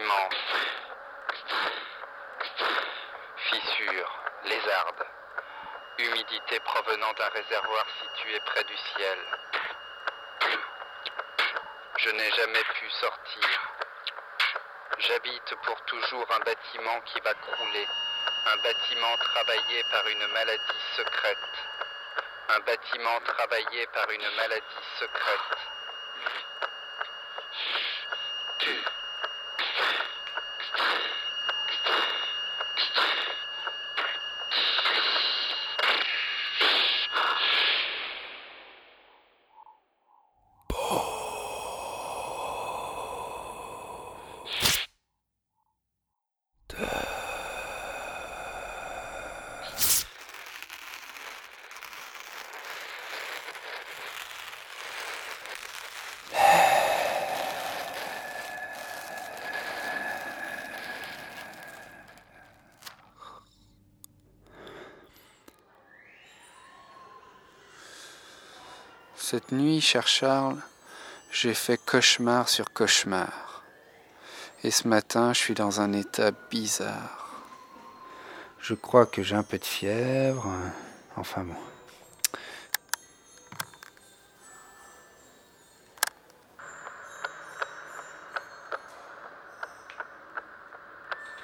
immense. Fissures. Lézardes. Humidité provenant d'un réservoir situé près du ciel. Je n'ai jamais pu sortir. J'habite pour toujours un bâtiment qui va crouler. Un bâtiment travaillé par une maladie secrète. Un bâtiment travaillé par une maladie secrète. Cette nuit, cher Charles, j'ai fait cauchemar sur cauchemar. Et ce matin, je suis dans un état bizarre. Je crois que j'ai un peu de fièvre. Enfin bon.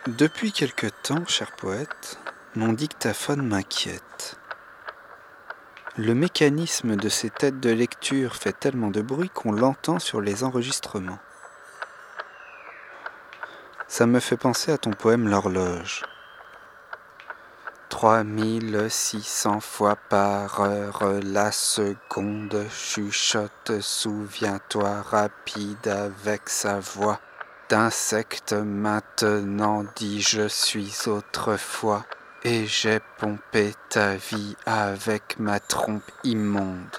Depuis quelque temps, cher poète, mon dictaphone m'inquiète. Le mécanisme de ces têtes de lecture fait tellement de bruit qu'on l'entend sur les enregistrements. Ça me fait penser à ton poème L'horloge. 3600 fois par heure la seconde chuchote, souviens-toi rapide avec sa voix d'insecte maintenant dit je suis autrefois et j'ai pompé ta vie avec ma trompe immonde.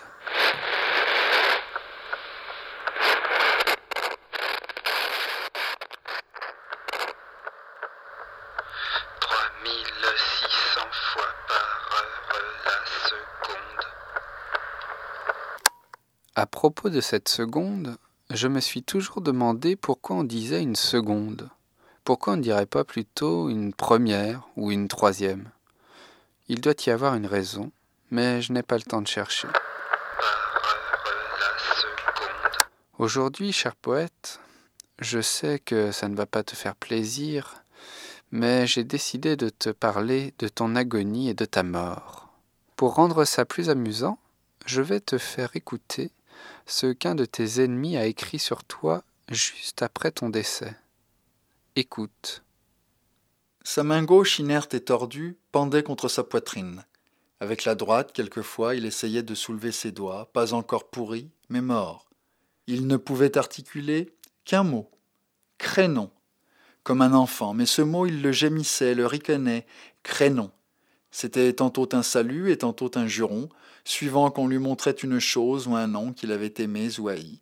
fois par heure la seconde. À propos de cette seconde, je me suis toujours demandé pourquoi on disait une seconde. Pourquoi on ne dirait pas plutôt une première ou une troisième? Il doit y avoir une raison, mais je n'ai pas le temps de chercher. Aujourd'hui, cher poète, je sais que ça ne va pas te faire plaisir, mais j'ai décidé de te parler de ton agonie et de ta mort. Pour rendre ça plus amusant, je vais te faire écouter ce qu'un de tes ennemis a écrit sur toi juste après ton décès. Écoute. Sa main gauche, inerte et tordue, pendait contre sa poitrine. Avec la droite, quelquefois, il essayait de soulever ses doigts, pas encore pourris, mais morts. Il ne pouvait articuler qu'un mot crénon, comme un enfant, mais ce mot il le gémissait, le ricanait, crénon. C'était tantôt un salut et tantôt un juron, suivant qu'on lui montrait une chose ou un nom qu'il avait aimé ou haï.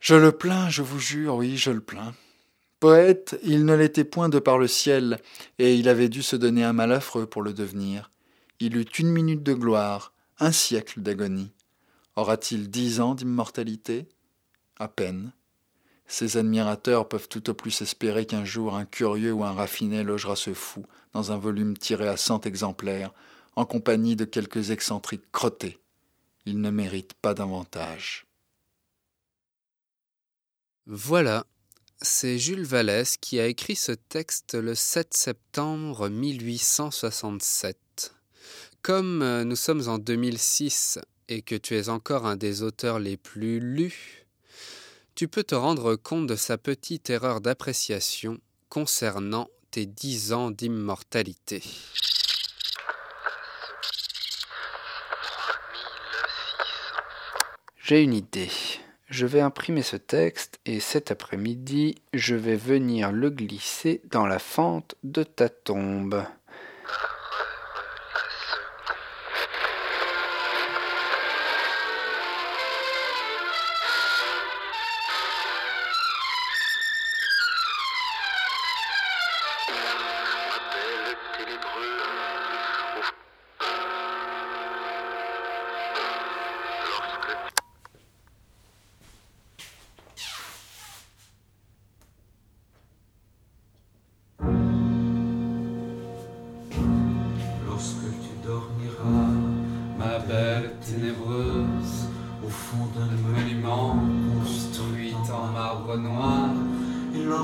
Je le plains, je vous jure, oui, je le plains. Poète, il ne l'était point de par le ciel, et il avait dû se donner un mal affreux pour le devenir. Il eut une minute de gloire, un siècle d'agonie. Aura-t-il dix ans d'immortalité? À peine. Ses admirateurs peuvent tout au plus espérer qu'un jour un curieux ou un raffiné logera ce fou dans un volume tiré à cent exemplaires, en compagnie de quelques excentriques crottés. Il ne mérite pas davantage. Voilà, c'est Jules Vallès qui a écrit ce texte le 7 septembre 1867. Comme euh, nous sommes en 2006 et que tu es encore un des auteurs les plus lus, tu peux te rendre compte de sa petite erreur d'appréciation concernant tes dix ans d'immortalité. J'ai une idée. Je vais imprimer ce texte et cet après-midi, je vais venir le glisser dans la fente de ta tombe.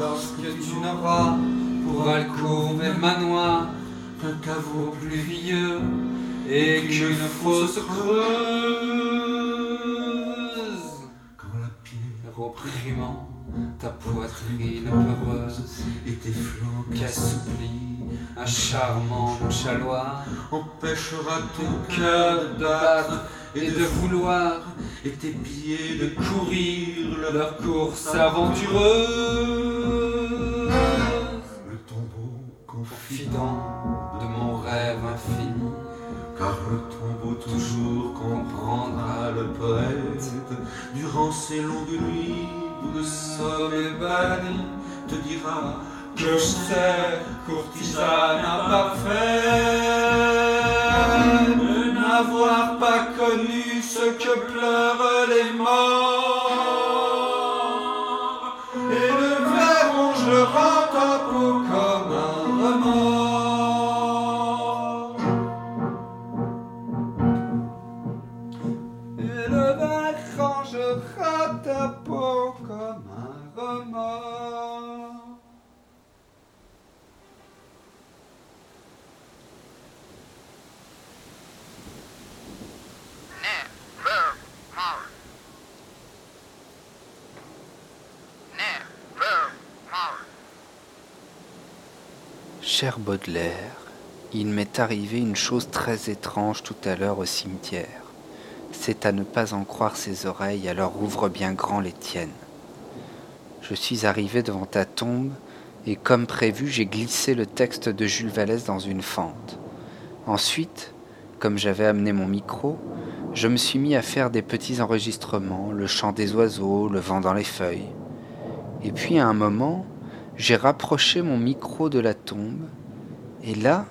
Lorsque tu n'auras pour alcôve et manoir qu'un caveau pluvieux et qu'une fosse creuse, quand la pierre opprimant ta poitrine peureuse et tes flancs qu'assouplis, un charmant chaloir empêchera ton cœur de battre et de vouloir, et tes pieds de courir leur course aventureuse. Le tombeau confident de mon rêve infini, car le tombeau toujours comprendra le poète. Durant ces longues nuits où le sommeil banni te dira que c'est courtisane imparfaite n'avoir pas connu ce que pleurent les morts. Et le verre ronge le rend peau comme un remords. Et le verre rangera ta peau comme un remords Cher Baudelaire, il m'est arrivé une chose très étrange tout à l'heure au cimetière. C'est à ne pas en croire ses oreilles, alors ouvre bien grand les tiennes. Je suis arrivé devant ta tombe, et comme prévu, j'ai glissé le texte de Jules Vallès dans une fente. Ensuite, comme j'avais amené mon micro, je me suis mis à faire des petits enregistrements, le chant des oiseaux, le vent dans les feuilles. Et puis à un moment, j'ai rapproché mon micro de la tombe, et là,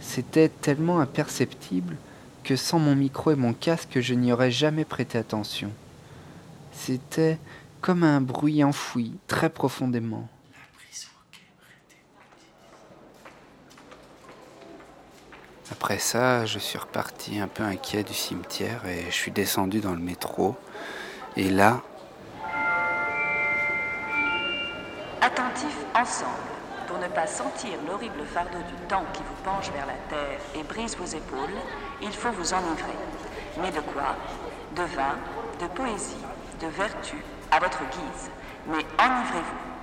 c'était tellement imperceptible que sans mon micro et mon casque, je n'y aurais jamais prêté attention. C'était comme un bruit enfoui très profondément. Après ça, je suis reparti un peu inquiet du cimetière et je suis descendu dans le métro. Et là, Attentifs ensemble, pour ne pas sentir l'horrible fardeau du temps qui vous penche vers la terre et brise vos épaules, il faut vous enivrer. Mais de quoi? De vin, de poésie, de vertu, à votre guise. Mais enivrez-vous.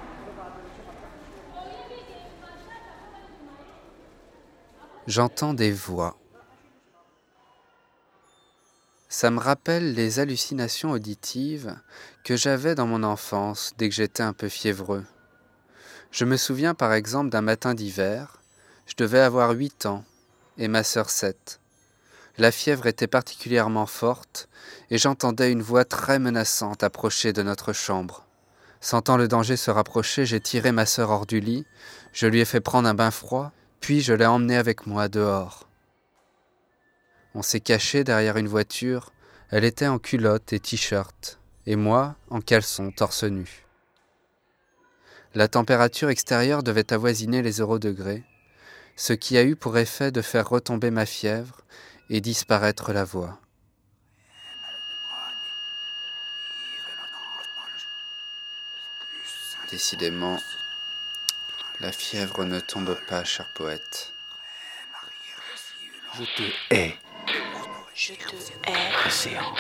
J'entends des voix. Ça me rappelle les hallucinations auditives que j'avais dans mon enfance dès que j'étais un peu fiévreux. Je me souviens par exemple d'un matin d'hiver, je devais avoir huit ans et ma sœur sept. La fièvre était particulièrement forte et j'entendais une voix très menaçante approcher de notre chambre. Sentant le danger se rapprocher, j'ai tiré ma sœur hors du lit, je lui ai fait prendre un bain froid, puis je l'ai emmenée avec moi dehors. On s'est caché derrière une voiture, elle était en culotte et t-shirt, et moi en caleçon torse nu. La température extérieure devait avoisiner les zéro degrés, ce qui a eu pour effet de faire retomber ma fièvre et disparaître la voix. Décidément, la fièvre ne tombe pas, cher poète. Je te hais. Je te hais. Océan.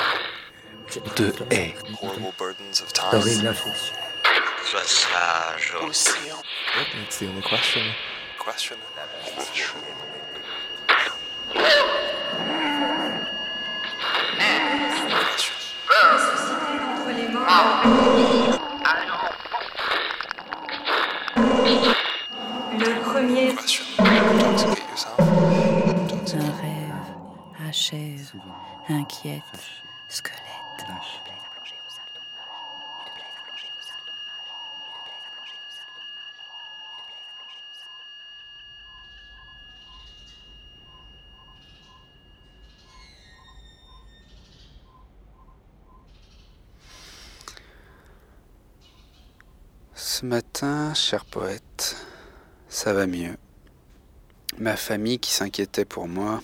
Je te hais. horrible burdens of time. Sois sage. Océan. That's the only question. Question. Inquiète, squelette. Ce matin, cher poète, Ça va mieux. Ma famille, qui s'inquiétait pour moi,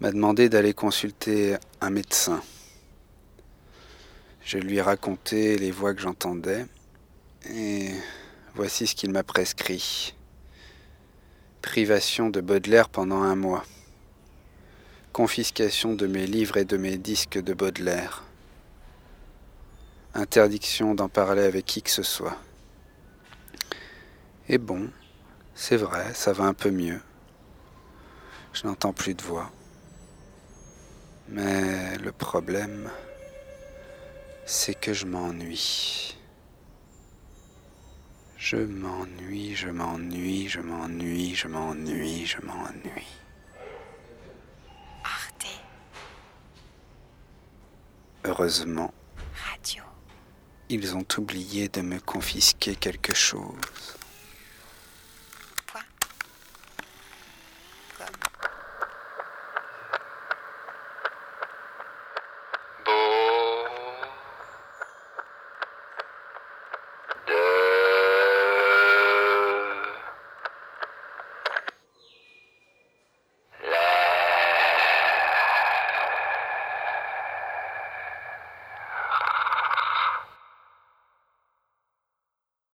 m'a demandé d'aller consulter un médecin. Je lui ai raconté les voix que j'entendais et voici ce qu'il m'a prescrit. Privation de Baudelaire pendant un mois. Confiscation de mes livres et de mes disques de Baudelaire. Interdiction d'en parler avec qui que ce soit. Et bon, c'est vrai, ça va un peu mieux. Je n'entends plus de voix. Mais le problème, c'est que je m'ennuie. Je m'ennuie, je m'ennuie, je m'ennuie, je m'ennuie, je m'ennuie. Arte. Heureusement, Radio. ils ont oublié de me confisquer quelque chose.